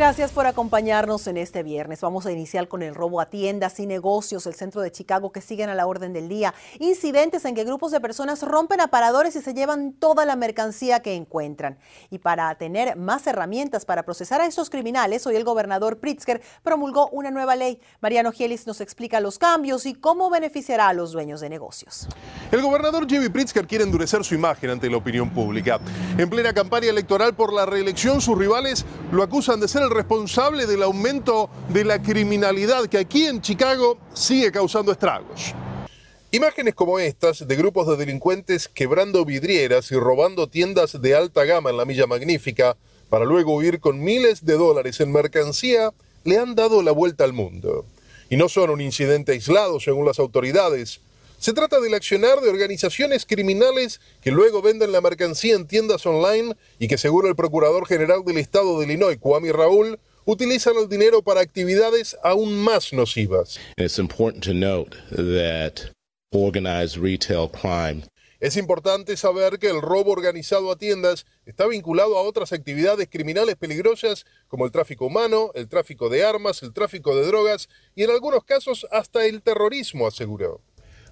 Gracias por acompañarnos en este viernes. Vamos a iniciar con el robo a tiendas y negocios del centro de Chicago que siguen a la orden del día. Incidentes en que grupos de personas rompen aparadores y se llevan toda la mercancía que encuentran. Y para tener más herramientas para procesar a estos criminales, hoy el gobernador Pritzker promulgó una nueva ley. Mariano Gielis nos explica los cambios y cómo beneficiará a los dueños de negocios. El gobernador Jimmy Pritzker quiere endurecer su imagen ante la opinión pública. En plena campaña electoral por la reelección, sus rivales lo acusan de ser el responsable del aumento de la criminalidad que aquí en Chicago sigue causando estragos. Imágenes como estas de grupos de delincuentes quebrando vidrieras y robando tiendas de alta gama en la Milla Magnífica para luego huir con miles de dólares en mercancía le han dado la vuelta al mundo. Y no son un incidente aislado según las autoridades. Se trata del accionar de organizaciones criminales que luego venden la mercancía en tiendas online y que, según el Procurador General del Estado de Illinois, Kwame Raúl, utilizan el dinero para actividades aún más nocivas. It's important to note that organized retail crime Es importante saber que el robo organizado a tiendas está vinculado a otras actividades criminales peligrosas como el tráfico humano, el tráfico de armas, el tráfico de drogas y en algunos casos hasta el terrorismo, aseguró.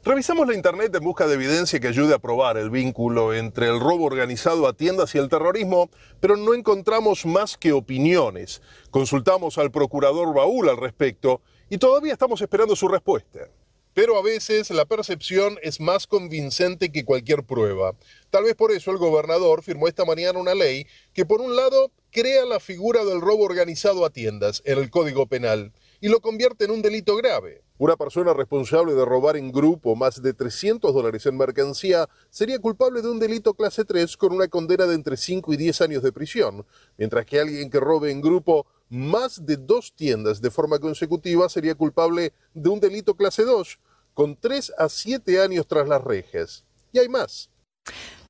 Revisamos la Internet en busca de evidencia que ayude a probar el vínculo entre el robo organizado a tiendas y el terrorismo, pero no encontramos más que opiniones. Consultamos al procurador Baúl al respecto y todavía estamos esperando su respuesta. Pero a veces la percepción es más convincente que cualquier prueba. Tal vez por eso el gobernador firmó esta mañana una ley que por un lado crea la figura del robo organizado a tiendas en el Código Penal y lo convierte en un delito grave. Una persona responsable de robar en grupo más de 300 dólares en mercancía sería culpable de un delito clase 3 con una condena de entre 5 y 10 años de prisión, mientras que alguien que robe en grupo más de dos tiendas de forma consecutiva sería culpable de un delito clase 2 con 3 a 7 años tras las rejas. Y hay más.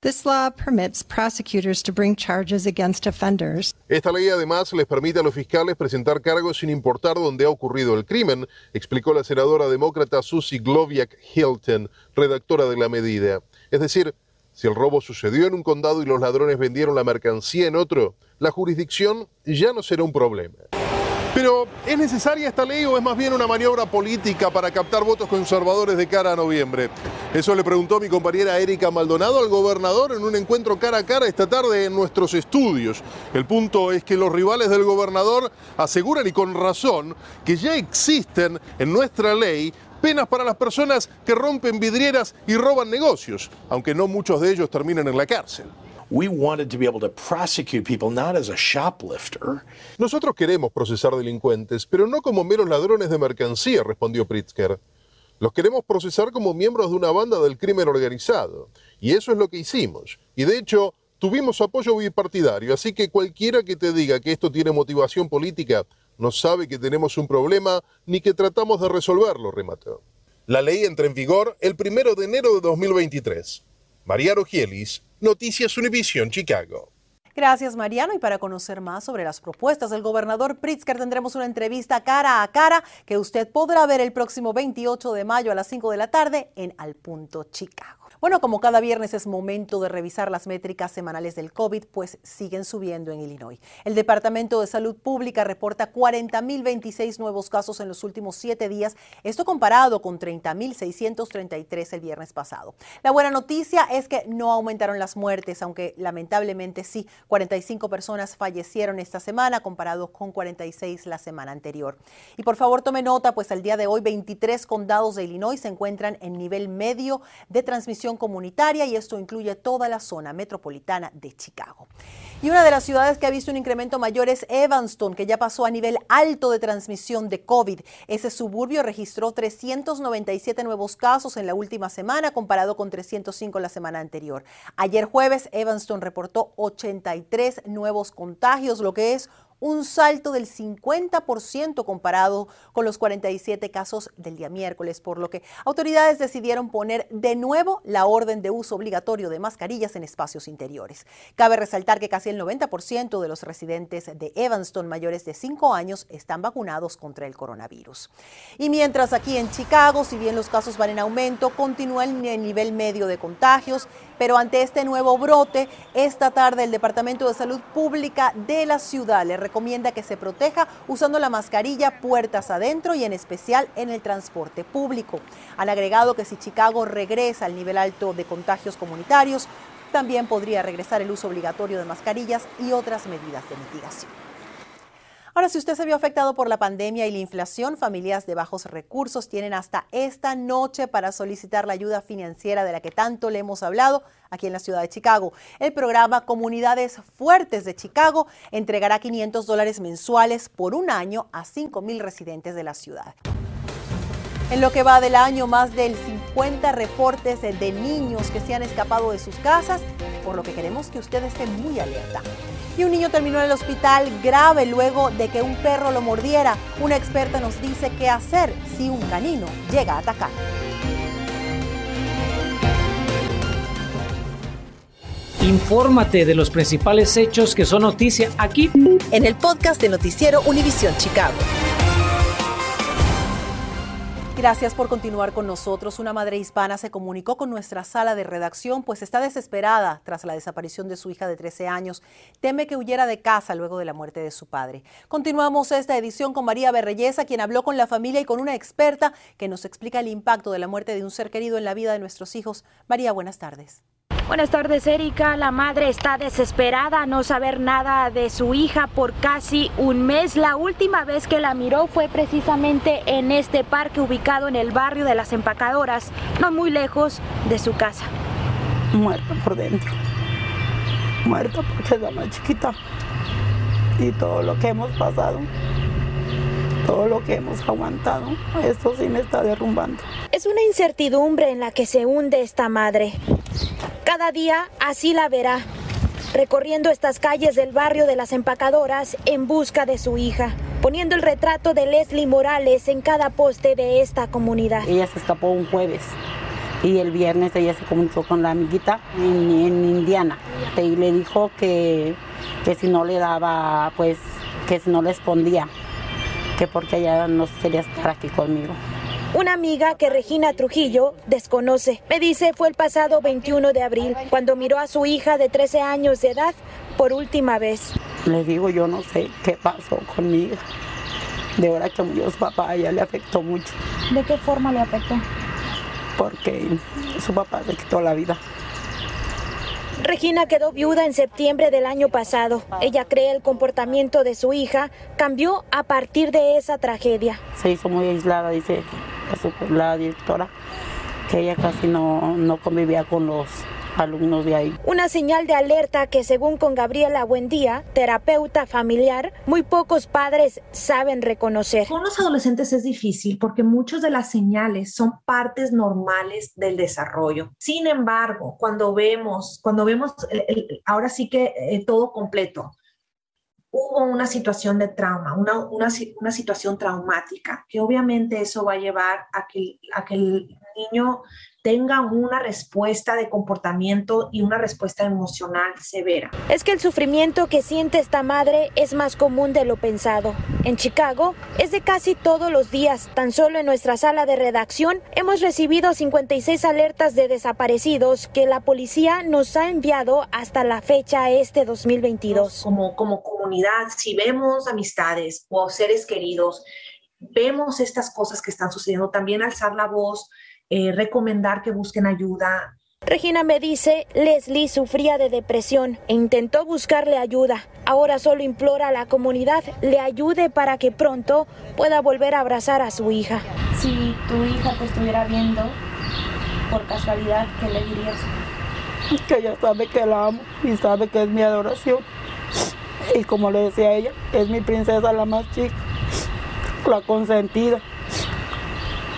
This law permits prosecutors to bring charges against offenders. Esta ley además les permite a los fiscales presentar cargos sin importar dónde ha ocurrido el crimen, explicó la senadora demócrata Susie Gloviak Hilton, redactora de la medida. Es decir, si el robo sucedió en un condado y los ladrones vendieron la mercancía en otro, la jurisdicción ya no será un problema. Pero, ¿es necesaria esta ley o es más bien una maniobra política para captar votos conservadores de cara a noviembre? Eso le preguntó mi compañera Erika Maldonado al gobernador en un encuentro cara a cara esta tarde en nuestros estudios. El punto es que los rivales del gobernador aseguran y con razón que ya existen en nuestra ley penas para las personas que rompen vidrieras y roban negocios, aunque no muchos de ellos terminan en la cárcel. We wanted to be able to prosecute people not as a shoplifter. Nosotros queremos procesar delincuentes, pero no como meros ladrones de mercancía, respondió Pritzker. Los queremos procesar como miembros de una banda del crimen organizado. Y eso es lo que hicimos. Y de hecho, tuvimos apoyo bipartidario, así que cualquiera que te diga que esto tiene motivación política no sabe que tenemos un problema ni que tratamos de resolverlo, remató. La ley entra en vigor el primero de enero de 2023. Mariano Gielis, Noticias Univisión, Chicago. Gracias, Mariano. Y para conocer más sobre las propuestas del gobernador Pritzker, tendremos una entrevista cara a cara que usted podrá ver el próximo 28 de mayo a las 5 de la tarde en Al Punto Chicago. Bueno, como cada viernes es momento de revisar las métricas semanales del COVID, pues siguen subiendo en Illinois. El Departamento de Salud Pública reporta 40.026 nuevos casos en los últimos siete días, esto comparado con 30.633 el viernes pasado. La buena noticia es que no aumentaron las muertes, aunque lamentablemente sí, 45 personas fallecieron esta semana comparado con 46 la semana anterior. Y por favor tome nota, pues al día de hoy 23 condados de Illinois se encuentran en nivel medio de transmisión comunitaria y esto incluye toda la zona metropolitana de Chicago. Y una de las ciudades que ha visto un incremento mayor es Evanston, que ya pasó a nivel alto de transmisión de COVID. Ese suburbio registró 397 nuevos casos en la última semana, comparado con 305 la semana anterior. Ayer jueves, Evanston reportó 83 nuevos contagios, lo que es un salto del 50% comparado con los 47 casos del día miércoles, por lo que autoridades decidieron poner de nuevo la orden de uso obligatorio de mascarillas en espacios interiores. Cabe resaltar que casi el 90% de los residentes de Evanston mayores de 5 años están vacunados contra el coronavirus. Y mientras aquí en Chicago, si bien los casos van en aumento, continúa el nivel medio de contagios, pero ante este nuevo brote, esta tarde el Departamento de Salud Pública de la ciudad le recomienda que se proteja usando la mascarilla puertas adentro y en especial en el transporte público. Han agregado que si Chicago regresa al nivel alto de contagios comunitarios, también podría regresar el uso obligatorio de mascarillas y otras medidas de mitigación. Ahora, si usted se vio afectado por la pandemia y la inflación, familias de bajos recursos tienen hasta esta noche para solicitar la ayuda financiera de la que tanto le hemos hablado aquí en la ciudad de Chicago. El programa Comunidades Fuertes de Chicago entregará 500 dólares mensuales por un año a 5 mil residentes de la ciudad. En lo que va del año, más del 50 reportes de niños que se han escapado de sus casas, por lo que queremos que usted esté muy alerta. Y un niño terminó en el hospital grave luego de que un perro lo mordiera. Una experta nos dice qué hacer si un canino llega a atacar. Infórmate de los principales hechos que son noticia aquí en el podcast de Noticiero Univisión Chicago. Gracias por continuar con nosotros. Una madre hispana se comunicó con nuestra sala de redacción, pues está desesperada tras la desaparición de su hija de 13 años. Teme que huyera de casa luego de la muerte de su padre. Continuamos esta edición con María Berreyesa, quien habló con la familia y con una experta que nos explica el impacto de la muerte de un ser querido en la vida de nuestros hijos. María, buenas tardes. Buenas tardes, Erika. La madre está desesperada a no saber nada de su hija por casi un mes. La última vez que la miró fue precisamente en este parque ubicado en el barrio de las empacadoras, no muy lejos de su casa. Muerta por dentro. Muerta porque es la más chiquita. Y todo lo que hemos pasado todo lo que hemos aguantado, esto sí me está derrumbando. Es una incertidumbre en la que se hunde esta madre. Cada día así la verá, recorriendo estas calles del barrio de las empacadoras en busca de su hija, poniendo el retrato de Leslie Morales en cada poste de esta comunidad. Ella se escapó un jueves y el viernes ella se comunicó con la amiguita en, Indiana y le dijo que, que si no le daba, pues que si no le escondía, que porque ella no quería estar aquí conmigo. Una amiga que Regina Trujillo desconoce. Me dice fue el pasado 21 de abril cuando miró a su hija de 13 años de edad por última vez. Le digo, yo no sé qué pasó con mi hija. De hora que murió su papá, a ella le afectó mucho. ¿De qué forma le afectó? Porque su papá le quitó la vida. Regina quedó viuda en septiembre del año pasado. Ella cree el comportamiento de su hija cambió a partir de esa tragedia. Se hizo muy aislada, dice la directora, que ella casi no, no convivía con los alumnos de ahí. Una señal de alerta que según con Gabriela Buendía, terapeuta familiar, muy pocos padres saben reconocer. Con los adolescentes es difícil porque muchas de las señales son partes normales del desarrollo. Sin embargo, cuando vemos, cuando vemos ahora sí que eh, todo completo, hubo una situación de trauma, una, una, una, situación traumática, que obviamente eso va a llevar a que, a que el niño tenga una respuesta de comportamiento y una respuesta emocional severa. Es que el sufrimiento que siente esta madre es más común de lo pensado. En Chicago es de casi todos los días. Tan solo en nuestra sala de redacción hemos recibido 56 alertas de desaparecidos que la policía nos ha enviado hasta la fecha este 2022. Como, como comunidad, si vemos amistades o seres queridos, vemos estas cosas que están sucediendo, también alzar la voz, eh, recomendar que busquen ayuda. Regina me dice, Leslie sufría de depresión e intentó buscarle ayuda. Ahora solo implora a la comunidad le ayude para que pronto pueda volver a abrazar a su hija. Si tu hija te estuviera viendo, por casualidad, ¿qué le dirías? Que ella sabe que la amo y sabe que es mi adoración. Y como le decía ella, es mi princesa la más chica, la consentida.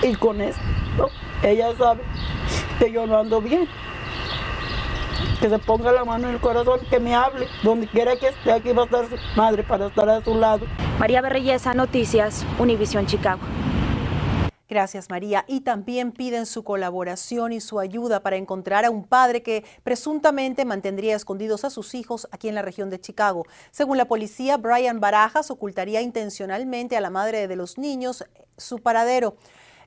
Y con esto ella sabe que yo no ando bien. que se ponga la mano en el corazón, que me hable. Donde quiera que esté, aquí va a estar su madre para estar a su lado. María Berreyesa, Noticias, Univisión Chicago. Gracias, María. Y también piden su colaboración y su ayuda para encontrar a un padre que presuntamente mantendría escondidos a sus hijos aquí en la región de Chicago. Según la policía, Brian Barajas ocultaría intencionalmente a la madre de los niños su paradero.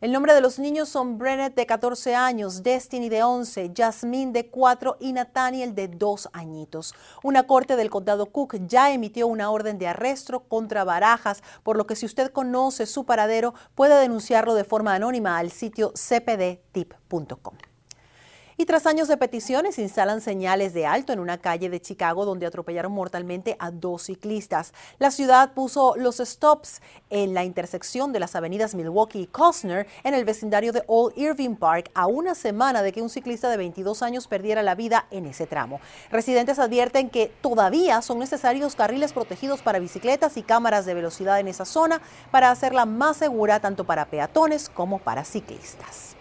El nombre de los niños son Brennet de 14 años, Destiny de 11, Jasmine de 4 y Nathaniel de 2 añitos. Una corte del condado Cook ya emitió una orden de arresto contra Barajas, por lo que si usted conoce su paradero puede denunciarlo de forma anónima al sitio cpdtip.com. Y tras años de peticiones, instalan señales de alto en una calle de Chicago donde atropellaron mortalmente a dos ciclistas. La ciudad puso los stops en la intersección de las avenidas Milwaukee y Costner en el vecindario de Old Irving Park a una semana de que un ciclista de 22 años perdiera la vida en ese tramo. Residentes advierten que todavía son necesarios carriles protegidos para bicicletas y cámaras de velocidad en esa zona para hacerla más segura tanto para peatones como para ciclistas.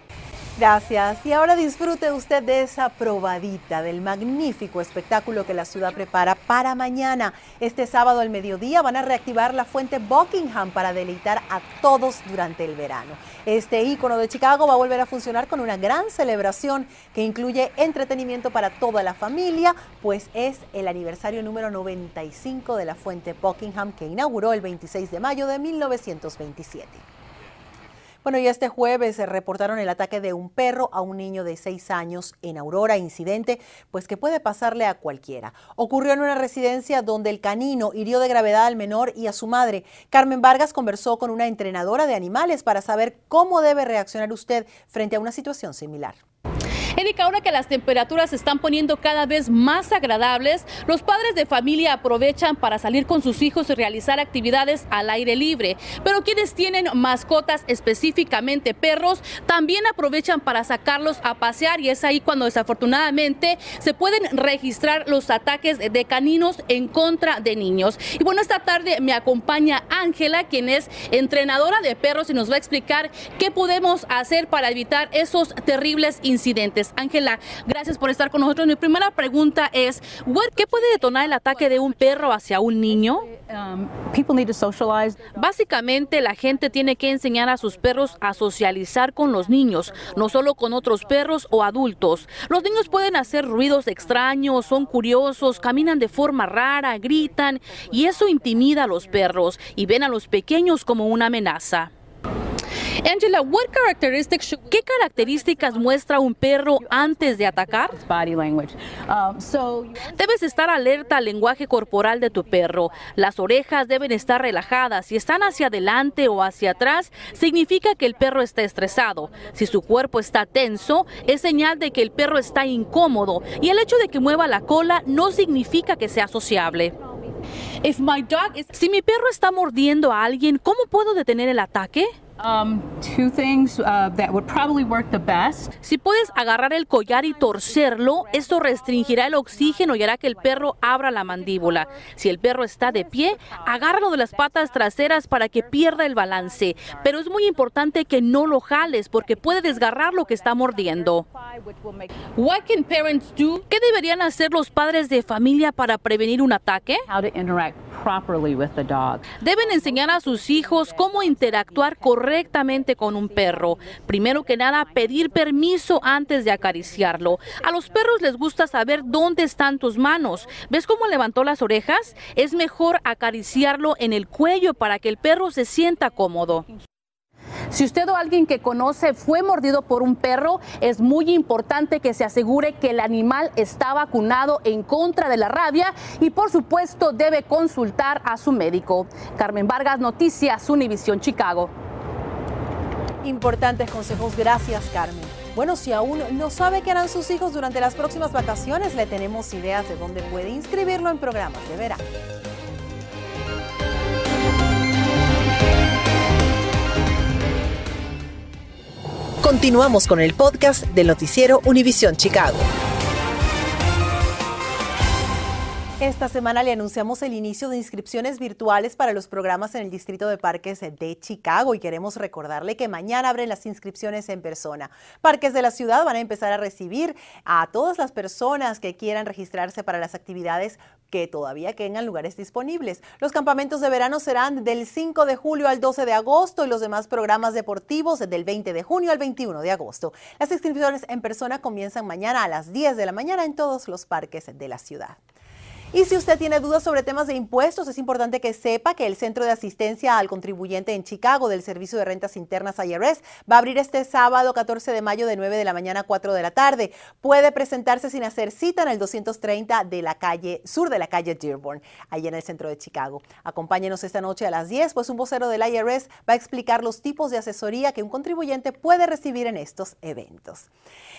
Gracias. Y ahora disfrute usted de esa probadita del magnífico espectáculo que la ciudad prepara para mañana. Este sábado al mediodía van a reactivar la fuente Buckingham para deleitar a todos durante el verano. Este ícono de Chicago va a volver a funcionar con una gran celebración que incluye entretenimiento para toda la familia, pues es el aniversario número 95 de la fuente Buckingham que inauguró el 26 de mayo de 1927. Bueno, y este jueves se reportaron el ataque de un perro a un niño de seis años en Aurora, incidente pues que puede pasarle a cualquiera. Ocurrió en una residencia donde el canino hirió de gravedad al menor y a su madre. Carmen Vargas conversó con una entrenadora de animales para saber cómo debe reaccionar usted frente a una situación similar. Ahora que las temperaturas se están poniendo cada vez más agradables, los padres de familia aprovechan para salir con sus hijos y realizar actividades al aire libre. Pero quienes tienen mascotas, específicamente perros, también aprovechan para sacarlos a pasear y es ahí cuando desafortunadamente se pueden registrar los ataques de caninos en contra de niños. Y bueno, esta tarde me acompaña Ángela, quien es entrenadora de perros y nos va a explicar qué podemos hacer para evitar esos terribles incidentes. Ángela, gracias por estar con nosotros. Mi primera pregunta es, ¿qué puede detonar el ataque de un perro hacia un niño? Um, Básicamente, la gente tiene que enseñar a sus perros a socializar con los niños, no solo con otros perros o adultos. Los niños pueden hacer ruidos extraños, son curiosos, caminan de forma rara, gritan y eso intimida a los perros y ven a los pequeños como una amenaza. Angela, what characteristics ¿qué características muestra un perro antes de atacar? Um, Debes estar alerta al lenguaje corporal de tu perro. Las orejas deben estar relajadas. Si están hacia adelante o hacia atrás, significa que el perro está estresado. Si su cuerpo está tenso, es señal de que el perro está incómodo. Y el hecho de que mueva la cola no significa que sea sociable. Si mi perro está mordiendo a alguien, ¿cómo puedo detener el ataque? Um, two things uh, that would probably work the best. Si puedes agarrar el collar y torcerlo, esto restringirá el oxígeno y hará que el perro abra la mandíbula. Si el perro está de pie, agárralo de las patas traseras para que pierda el balance. Pero es muy importante que no lo jales porque puede desgarrar lo que está mordiendo. What can parents do? ¿Qué deberían hacer los padres de familia para prevenir un ataque? Deben enseñar a sus hijos cómo interactuar correctamente con un perro. Primero que nada, pedir permiso antes de acariciarlo. A los perros les gusta saber dónde están tus manos. ¿Ves cómo levantó las orejas? Es mejor acariciarlo en el cuello para que el perro se sienta cómodo. Si usted o alguien que conoce fue mordido por un perro, es muy importante que se asegure que el animal está vacunado en contra de la rabia y por supuesto debe consultar a su médico. Carmen Vargas, Noticias, Univisión Chicago. Importantes consejos, gracias Carmen. Bueno, si aún no sabe qué harán sus hijos durante las próximas vacaciones, le tenemos ideas de dónde puede inscribirlo en programas de verano. Continuamos con el podcast del noticiero Univisión Chicago. Esta semana le anunciamos el inicio de inscripciones virtuales para los programas en el Distrito de Parques de Chicago y queremos recordarle que mañana abren las inscripciones en persona. Parques de la ciudad van a empezar a recibir a todas las personas que quieran registrarse para las actividades que todavía quedan lugares disponibles. Los campamentos de verano serán del 5 de julio al 12 de agosto y los demás programas deportivos del 20 de junio al 21 de agosto. Las inscripciones en persona comienzan mañana a las 10 de la mañana en todos los parques de la ciudad. Y si usted tiene dudas sobre temas de impuestos, es importante que sepa que el Centro de Asistencia al Contribuyente en Chicago del Servicio de Rentas Internas IRS va a abrir este sábado 14 de mayo de 9 de la mañana a 4 de la tarde. Puede presentarse sin hacer cita en el 230 de la calle sur de la calle Dearborn, ahí en el centro de Chicago. Acompáñenos esta noche a las 10, pues un vocero del IRS va a explicar los tipos de asesoría que un contribuyente puede recibir en estos eventos.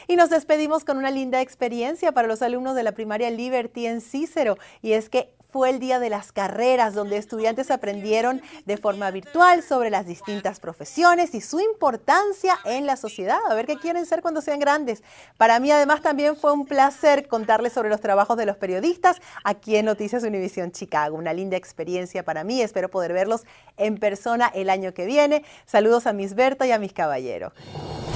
Y nos despedimos con una linda experiencia para los alumnos de la primaria Liberty en Cícero y es que fue el día de las carreras, donde estudiantes aprendieron de forma virtual sobre las distintas profesiones y su importancia en la sociedad, a ver qué quieren ser cuando sean grandes. Para mí además también fue un placer contarles sobre los trabajos de los periodistas aquí en Noticias Univisión Chicago. Una linda experiencia para mí, espero poder verlos en persona el año que viene. Saludos a mis Berta y a mis caballeros.